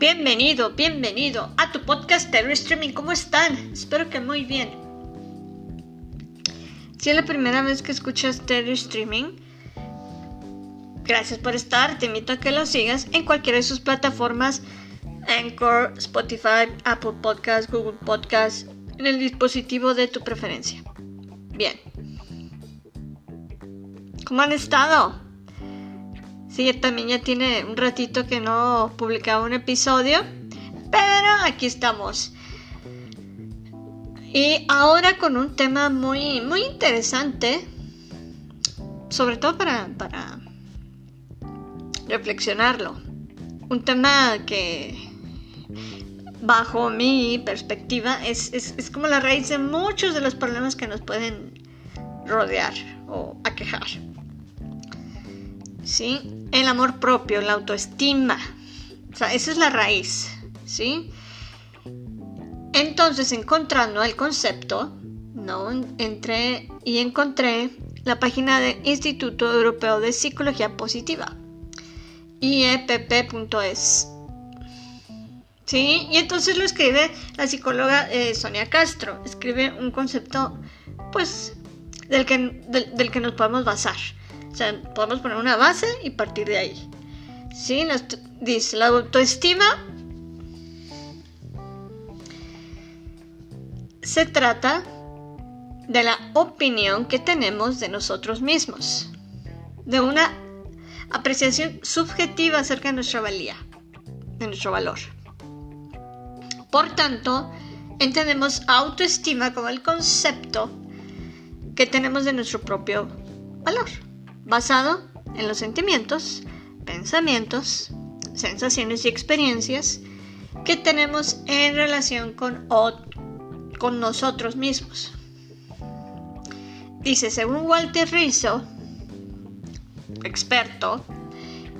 Bienvenido, bienvenido a tu podcast de Streaming. ¿Cómo están? Espero que muy bien. Si es la primera vez que escuchas Stereo Streaming, gracias por estar. Te invito a que lo sigas en cualquiera de sus plataformas: Anchor, Spotify, Apple Podcasts, Google Podcasts, en el dispositivo de tu preferencia. Bien. ¿Cómo han estado? Sí, también ya tiene un ratito que no publicaba un episodio, pero aquí estamos. Y ahora con un tema muy, muy interesante, sobre todo para, para reflexionarlo. Un tema que, bajo mi perspectiva, es, es como la raíz de muchos de los problemas que nos pueden rodear o aquejar. ¿Sí? El amor propio, la autoestima. O sea, esa es la raíz, ¿sí? Entonces, encontrando el concepto, ¿no? Entré y encontré la página del Instituto Europeo de Psicología Positiva, iepp.es. ¿Sí? Y entonces lo escribe la psicóloga eh, Sonia Castro. Escribe un concepto, pues, del que, del que nos podemos basar. O sea, podemos poner una base y partir de ahí. ¿Sí? dice, la autoestima se trata de la opinión que tenemos de nosotros mismos, de una apreciación subjetiva acerca de nuestra valía, de nuestro valor. Por tanto, entendemos autoestima como el concepto que tenemos de nuestro propio valor basado en los sentimientos, pensamientos, sensaciones y experiencias que tenemos en relación con, nosotros mismos. Dice, según Walter Rizzo, experto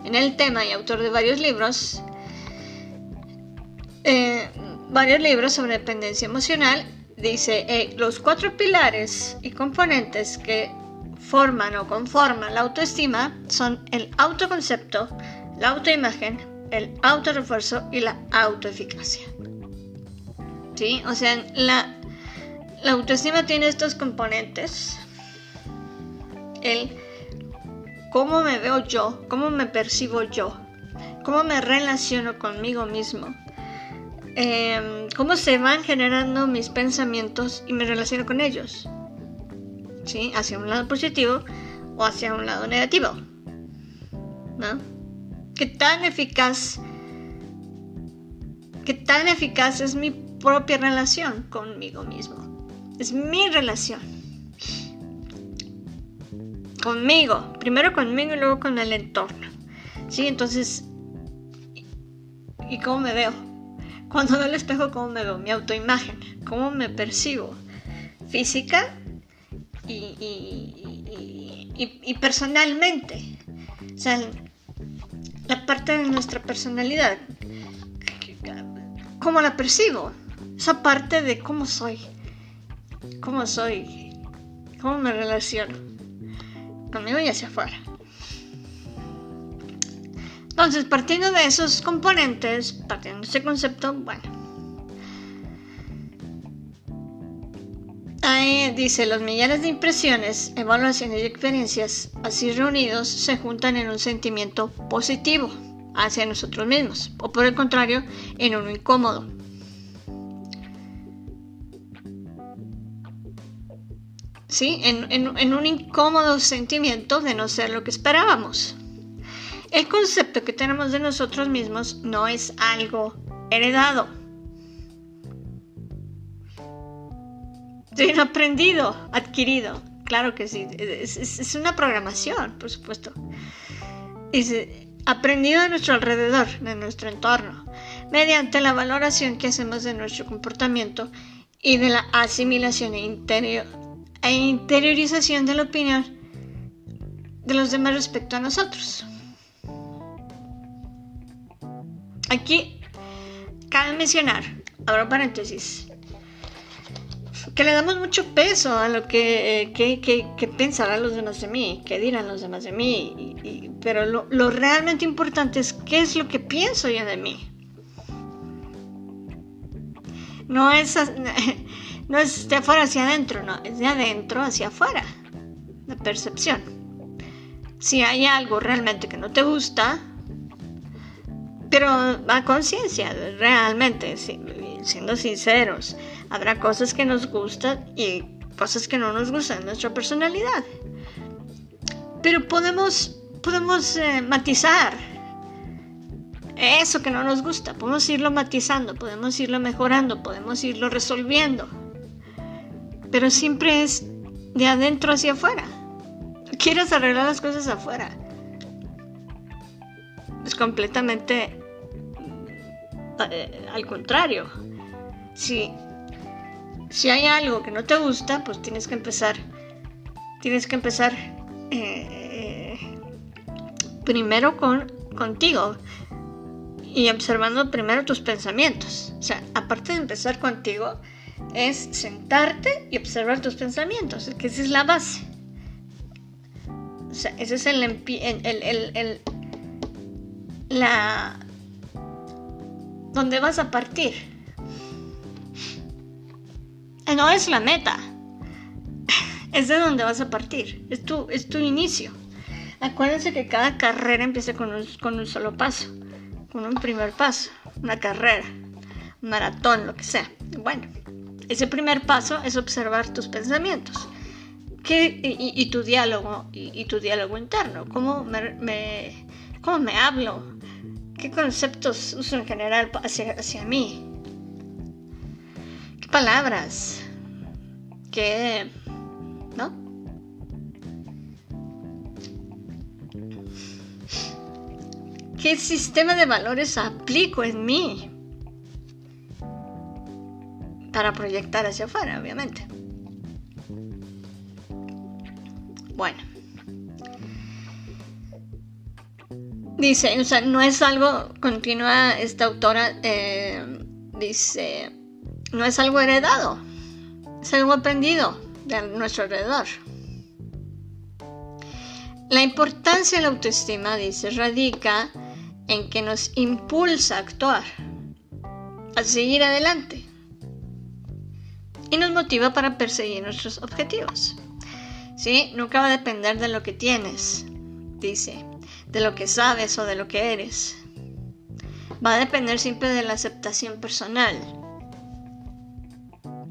en el tema y autor de varios libros, eh, varios libros sobre dependencia emocional, dice, eh, los cuatro pilares y componentes que forman o conforman la autoestima son el autoconcepto, la autoimagen, el autorrefuerzo y la autoeficacia. ¿Sí? O sea, la, autoestima tiene estos componentes. El cómo me veo yo, cómo me percibo yo, cómo me relaciono conmigo mismo, em, cómo se van generando mis pensamientos y me relaciono con ellos. Hacia un lado positivo o hacia un lado negativo. ¿No? ¿Qué tan eficaz, qué tan eficaz es mi propia relación conmigo mismo? Es mi relación. Conmigo, primero conmigo y luego con el entorno. ¿Sí? Entonces, ¿y cómo me veo? Cuando veo el espejo, ¿cómo me veo? Mi autoimagen, ¿cómo me percibo? Física y, personalmente. O sea, la parte de nuestra personalidad, cómo la percibo, esa parte de cómo soy, cómo soy, cómo me relaciono. Conmigo y hacia afuera. Entonces, partiendo de esos componentes, partiendo de ese concepto, bueno, Ahí dice, los millares de impresiones, evaluaciones y experiencias así reunidos se juntan en un sentimiento positivo hacia nosotros mismos, o por el contrario, en uno incómodo. ¿Sí? En un incómodo sentimiento de no ser lo que esperábamos. El concepto que tenemos de nosotros mismos no es algo heredado Sino aprendido, adquirido. Claro que sí. Es, una programación, por supuesto. Es aprendido de nuestro alrededor, de nuestro entorno, mediante la valoración que hacemos de nuestro comportamiento y de la asimilación e, e interiorización de la opinión de los demás respecto a nosotros. Aquí cabe mencionar, abro paréntesis, que le damos mucho peso a lo que, que, pensarán los demás de mí, qué dirán los demás de mí, pero lo, realmente importante es qué es lo que pienso yo de mí. No es, no es de afuera hacia adentro, no, es de adentro hacia afuera. La percepción. Si hay algo realmente que no te gusta, pero a conciencia, realmente, siendo sinceros, habrá cosas que nos gustan y cosas que no nos gustan, nuestra personalidad. Pero podemos, podemos eh, matizar eso que no nos gusta, podemos irlo matizando, podemos irlo mejorando, podemos irlo resolviendo. Pero siempre es de adentro hacia afuera. Quieres arreglar las cosas afuera. Es completamente eh, al contrario. Si, si hay algo que no te gusta, pues tienes que empezar. Tienes que empezar eh, primero con contigo y observando primero tus pensamientos. O sea, aparte de empezar contigo, es sentarte y observar tus pensamientos, que esa es la base. O sea, ese es el, el, el, la donde vas a partir. Eh, no es la meta, es de donde vas a partir, es tu, es tu inicio. Acuérdense que cada carrera empieza con un, con un solo paso con un primer paso, una carrera, un maratón, lo que sea. Bueno, ese primer paso es observar tus pensamientos ¿Qué, y, tu diálogo y, tu diálogo interno. ¿Cómo me, cómo me hablo? ¿Qué conceptos uso en general hacia, hacia mí? ¿Qué palabras? ¿Qué... ¿No? ¿Qué sistema de valores aplico en mí? Para proyectar hacia afuera, obviamente. Bueno. Dice, o sea, no es algo, continúa esta autora, eh, dice, no es algo heredado, es algo aprendido de nuestro alrededor. La importancia de la autoestima, dice, radica en que nos impulsa a actuar, a seguir adelante y nos motiva para perseguir nuestros objetivos. ¿Sí? Nunca va a depender de lo que tienes, dice, de lo que sabes o de lo que eres. Va a depender siempre de la aceptación personal,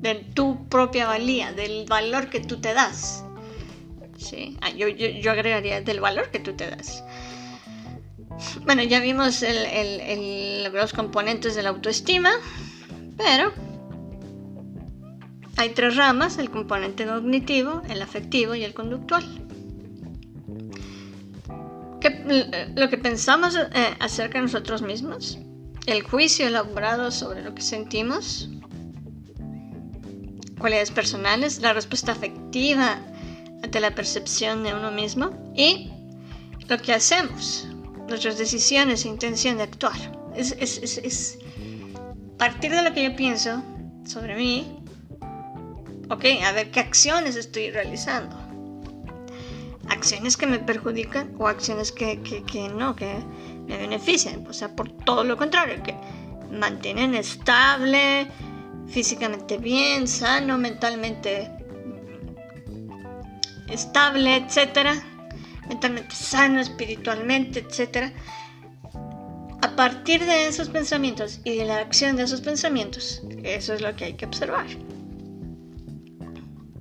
de tu propia valía, del valor que tú te das. ¿Sí? Ah, yo, yo agregaría del valor que tú te das. Bueno, ya vimos los componentes de la autoestima, pero hay tres ramas, el componente cognitivo, el afectivo y el conductual. lo que pensamos eh, acerca de nosotros mismos, el juicio elaborado sobre lo que sentimos, cualidades personales, la respuesta afectiva ante la percepción de uno mismo y lo que hacemos, nuestras decisiones e intención de actuar. Es, es, partir de lo que yo pienso sobre mí, ok, a ver qué acciones estoy realizando. Acciones que me perjudican o acciones que, que no, que me benefician. O sea, por todo lo contrario, que mantienen estable, físicamente bien, sano, mentalmente estable, etcétera mentalmente sano, espiritualmente, etc. A partir de esos pensamientos y de la acción de esos pensamientos, eso es lo que hay que observar.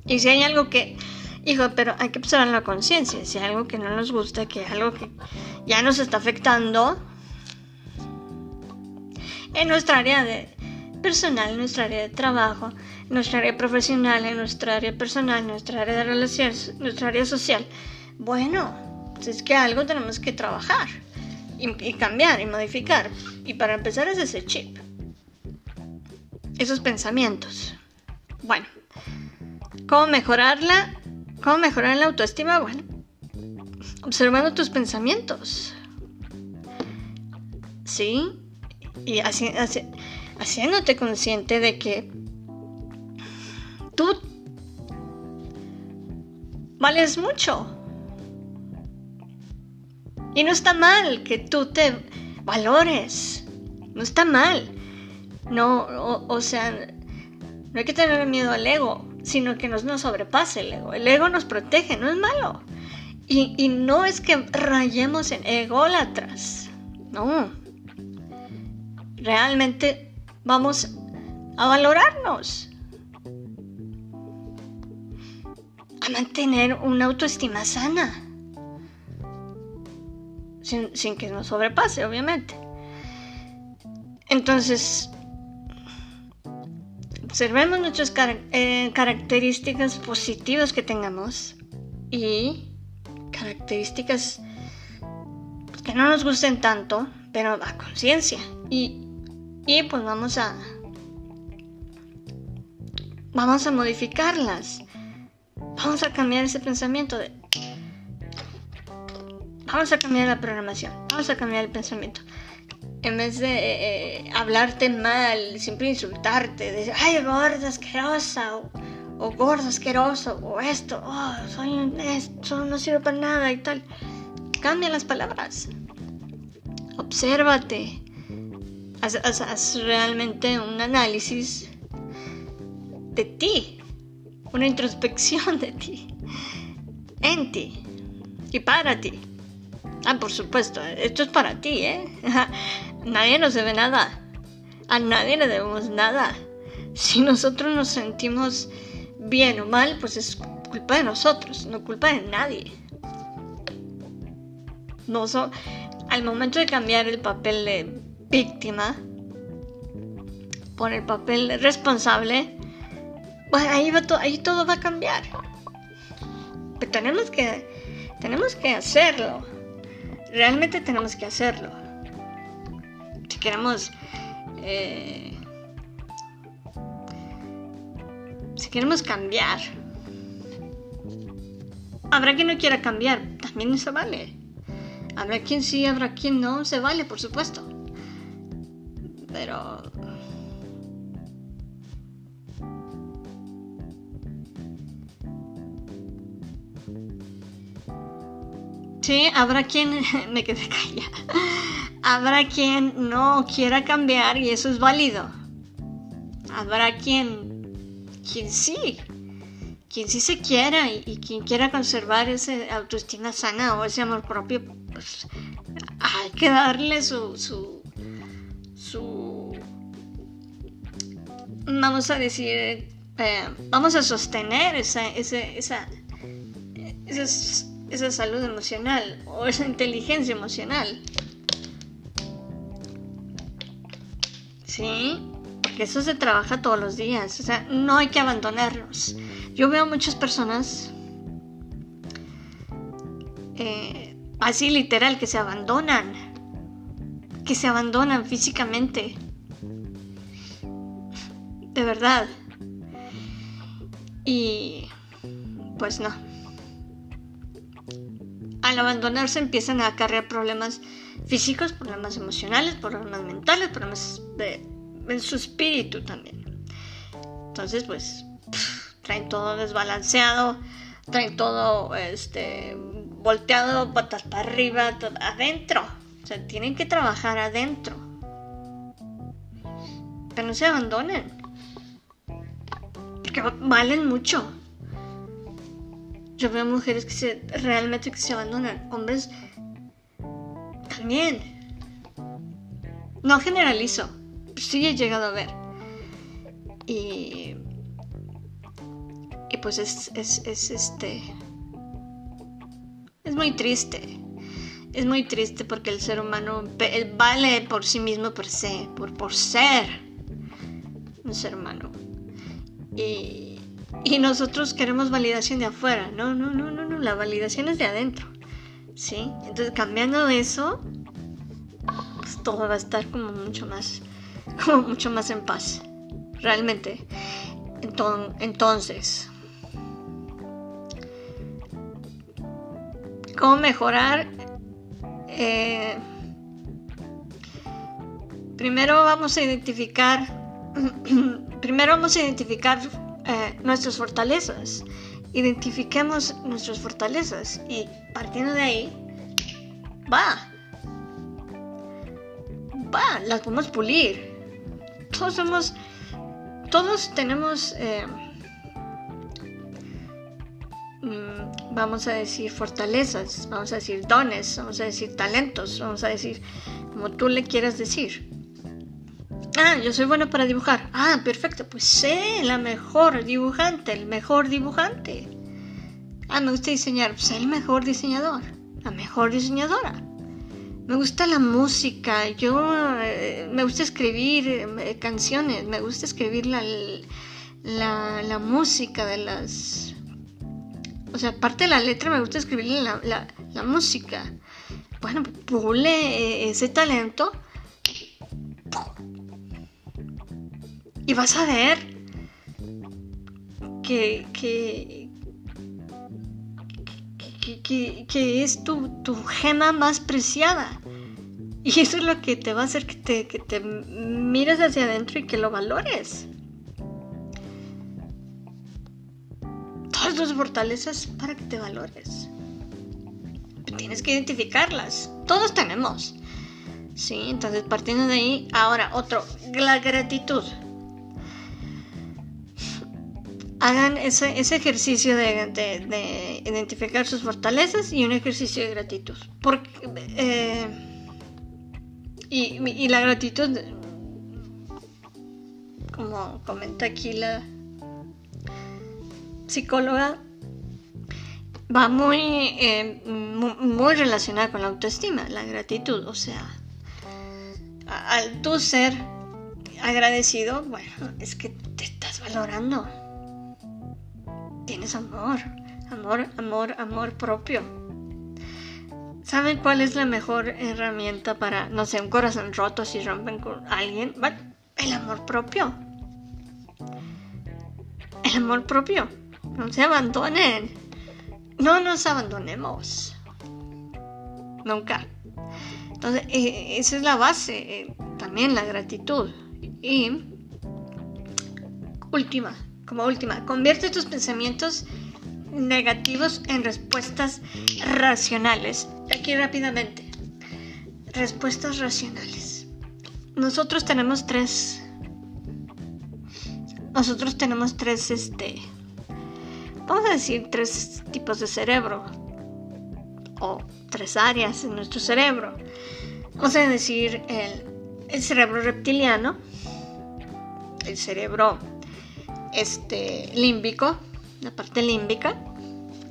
Y si hay algo que, hijo, pero hay que observar la conciencia, si hay algo que no nos gusta, que algo que ya nos está afectando en nuestra área de personal, en nuestra área de trabajo, en nuestra área profesional, en nuestra área personal, en nuestra área de relaciones, nuestra área social, bueno, pues es que algo tenemos que trabajar y, cambiar y modificar. Y para empezar es ese chip. Esos pensamientos. Bueno, ¿cómo mejorarla? ¿Cómo mejorar la autoestima? Bueno, observando tus pensamientos. ¿Sí? Y haciéndote consciente de que tú vales mucho. Y no está mal que tú te valores. No está mal. No, o, sea, No hay que tener miedo al ego, sino que nos, sobrepase el ego. El ego nos protege, no es malo. Y, y no es que rayemos en ególatras. No. Realmente vamos a valorarnos. A mantener una autoestima sana. Sin, sin que nos sobrepase, obviamente. Entonces, observemos nuestras eh, características positivas que tengamos y características que no nos gusten tanto, pero a conciencia. Y, y pues vamos a vamos a modificarlas. Vamos a cambiar ese pensamiento de vamos a cambiar la programación, vamos a cambiar el pensamiento en vez de eh, eh, hablarte mal, siempre insultarte, decir, ay, gorda asquerosa, o, o gordo asqueroso, o esto, oh, soy un esto, no sirve para nada y tal. Cambia las palabras. Obsérvate. Haz realmente un análisis de ti, una introspección de ti, en ti y para ti. Ah, por supuesto, esto es para ti, ¿eh? nadie nos debe nada. A nadie le debemos nada. Si nosotros nos sentimos bien o mal, pues es culpa de nosotros, no culpa de nadie. No al momento de cambiar el papel de víctima por el papel responsable, pues ahí, va ahí todo va a cambiar. Pero tenemos que, tenemos que hacerlo realmente tenemos que hacerlo. Si queremos... Eh, si queremos cambiar. Habrá quien no quiera cambiar, también se vale. Habrá quien sí, habrá quien no, se vale, por supuesto. Pero Sí, habrá quien me quede callada. Habrá quien no quiera cambiar y eso es válido. Habrá quien, quien sí, quien sí se quiera y, quien quiera conservar esa autoestima sana o ese amor propio, pues hay que darle su vamos a decir, eh, vamos a sostener esa, esa, esa, esa salud emocional o esa inteligencia emocional. ¿Sí? Porque eso se trabaja todos los días. O sea, no hay que abandonarnos. Yo veo muchas personas eh, así literal que se abandonan. Que se abandonan físicamente. De verdad. Y pues no al abandonarse empiezan a acarrear problemas físicos, problemas emocionales, problemas mentales, problemas en su espíritu también. Entonces, pues, traen todo desbalanceado, traen todo este, volteado, patas para arriba, adentro. O sea, tienen que trabajar adentro. Pero no se abandonen. Valen mucho. Yo veo mujeres que se, realmente que se abandonan. Hombres también. No generalizo. Sí he llegado a ver. Y. Y pues es, es, es este. Es muy triste. Es muy triste porque el ser humano vale por sí mismo per se, por, por ser un ser humano. Y, y nosotros queremos validación de afuera. No, no, no, no, no. La validación es de adentro. ¿Sí? Entonces cambiando eso, pues todo va a estar como mucho más, como mucho más en paz. Realmente. Entonces, ¿cómo mejorar? Eh, primero vamos a identificar, primero vamos a identificar eh, nuestras fortalezas. Identifiquemos nuestras fortalezas y partiendo de ahí, va. Va, las podemos pulir. Todos somos todos tenemos, eh, mm, vamos a decir, fortalezas, vamos a decir, dones, vamos a decir, talentos, vamos a decir, como tú le quieras decir. Ah, yo soy bueno para dibujar. Ah, perfecto, pues sé la mejor dibujante, el mejor dibujante. Ah, me gusta diseñar, sé el mejor diseñador, la mejor diseñadora. Me gusta la música, yo eh, me gusta escribir eh, canciones, me gusta escribir la, la, música de las... O sea, aparte de la letra, me gusta escribir la, la música. Bueno, pule eh, ese talento y vas a ver que, que, que, es tu, tu, gema más preciada. Y eso es lo que te va a hacer que te, que te mires hacia adentro y que lo valores. Todas tus fortalezas para que te valores. Tienes que identificarlas. Todos tenemos. Sí, entonces partiendo de ahí, ahora otro, la gratitud hagan ese, ejercicio de, identificar sus fortalezas y un ejercicio de gratitud. Porque, eh, y, la gratitud, como comenta aquí la psicóloga, va muy, eh, muy, relacionada con la autoestima, la gratitud. O sea, al tú ser agradecido, bueno, es que te estás valorando tienes amor, amor, amor, amor propio. ¿Saben cuál es la mejor herramienta para, no sé, un corazón roto si rompen con alguien? El amor propio. El amor propio. No se abandonen. No nos abandonemos. Nunca. Entonces, eh, esa es la base. Eh, también la gratitud. Y última, como última, convierte tus pensamientos negativos en respuestas racionales. Aquí rápidamente. Respuestas racionales. Nosotros tenemos tres. Nosotros tenemos tres, este. Vamos a decir tres tipos de cerebro. O tres áreas en nuestro cerebro. Vamos a decir el, el cerebro reptiliano. El cerebro este, límbico, la parte límbica,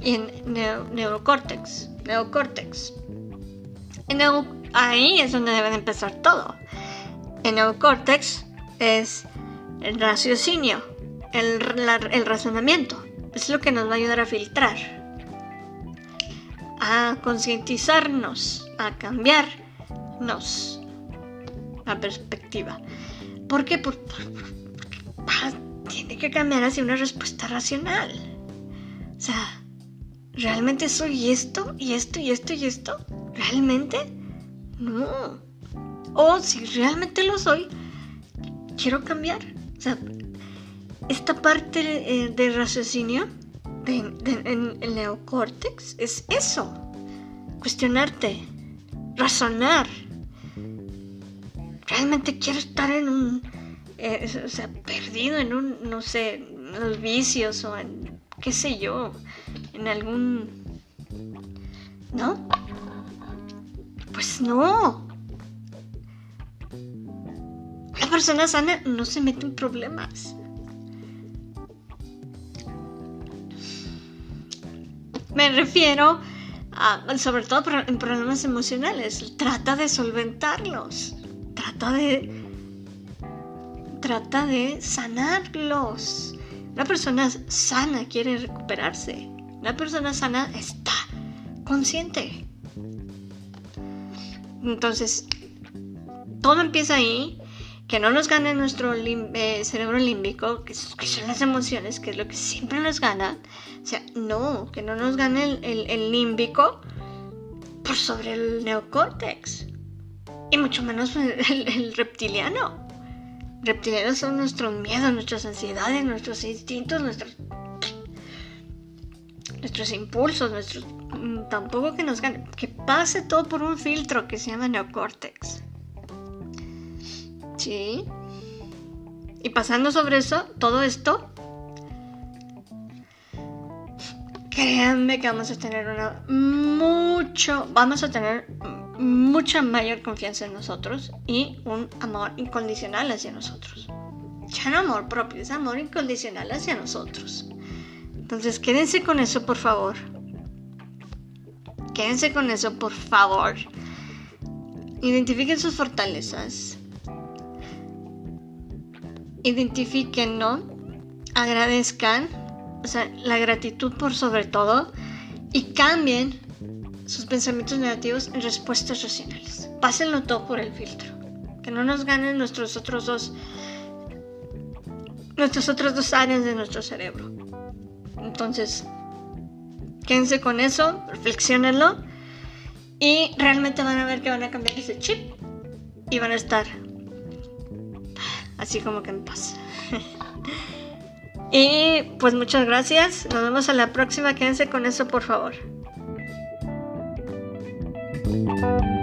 y en neurocórtex, neocórtex. ahí es donde debe empezar todo. El neocórtex es el raciocinio, el, el razonamiento. Es lo que nos va a ayudar a filtrar, a concientizarnos, a cambiarnos la perspectiva. ¿Por qué? Por, tiene que cambiar hacia una respuesta racional. O sea, ¿realmente soy esto y esto y esto y esto? ¿Realmente? No. O si realmente lo soy, quiero cambiar. O sea, esta parte eh, de raciocinio en el neocórtex es eso. Cuestionarte, razonar. ¿Realmente quiero estar en un eh, o sea, perdido en un, no sé, los vicios o en, qué sé yo, en algún... ¿No? Pues no. La persona sana no se mete en problemas. Me refiero a, sobre todo en problemas emocionales, trata de solventarlos, trata de trata de sanarlos. Una persona sana quiere recuperarse. Una persona sana está consciente. Entonces, todo empieza ahí. Que no nos gane nuestro eh, cerebro límbico, que, son las emociones, que es lo que siempre nos gana. O sea, no, que no nos gane el, límbico por sobre el neocórtex. Y mucho menos el reptiliano reptilianos son nuestros miedos, nuestras ansiedades, nuestros instintos, nuestros nuestros impulsos, nuestros mm, tampoco que nos gane, que pase todo por un filtro que se llama neocórtex. ¿Sí? Y pasando sobre eso, todo esto, créanme que vamos a tener una mucho, vamos a tener mucha mayor confianza en nosotros y un amor incondicional hacia nosotros. Ya no amor propio, es amor incondicional hacia nosotros. Entonces quédense con eso, por favor. Quédense con eso, por favor. Identifiquen sus fortalezas. Identifiquen, ¿no? Agradezcan. O sea, la gratitud por sobre todo. Y cambien sus pensamientos negativos en respuestas racionales. Pásenlo todo por el filtro. Que no nos ganen nuestros otros dos. Nuestras otras dos áreas de nuestro cerebro. Entonces, quédense con eso, reflexionenlo y realmente van a ver que van a cambiar ese chip y van a estar así como que en paz. y pues muchas gracias, nos vemos a la próxima, quédense con eso por favor. Thank you.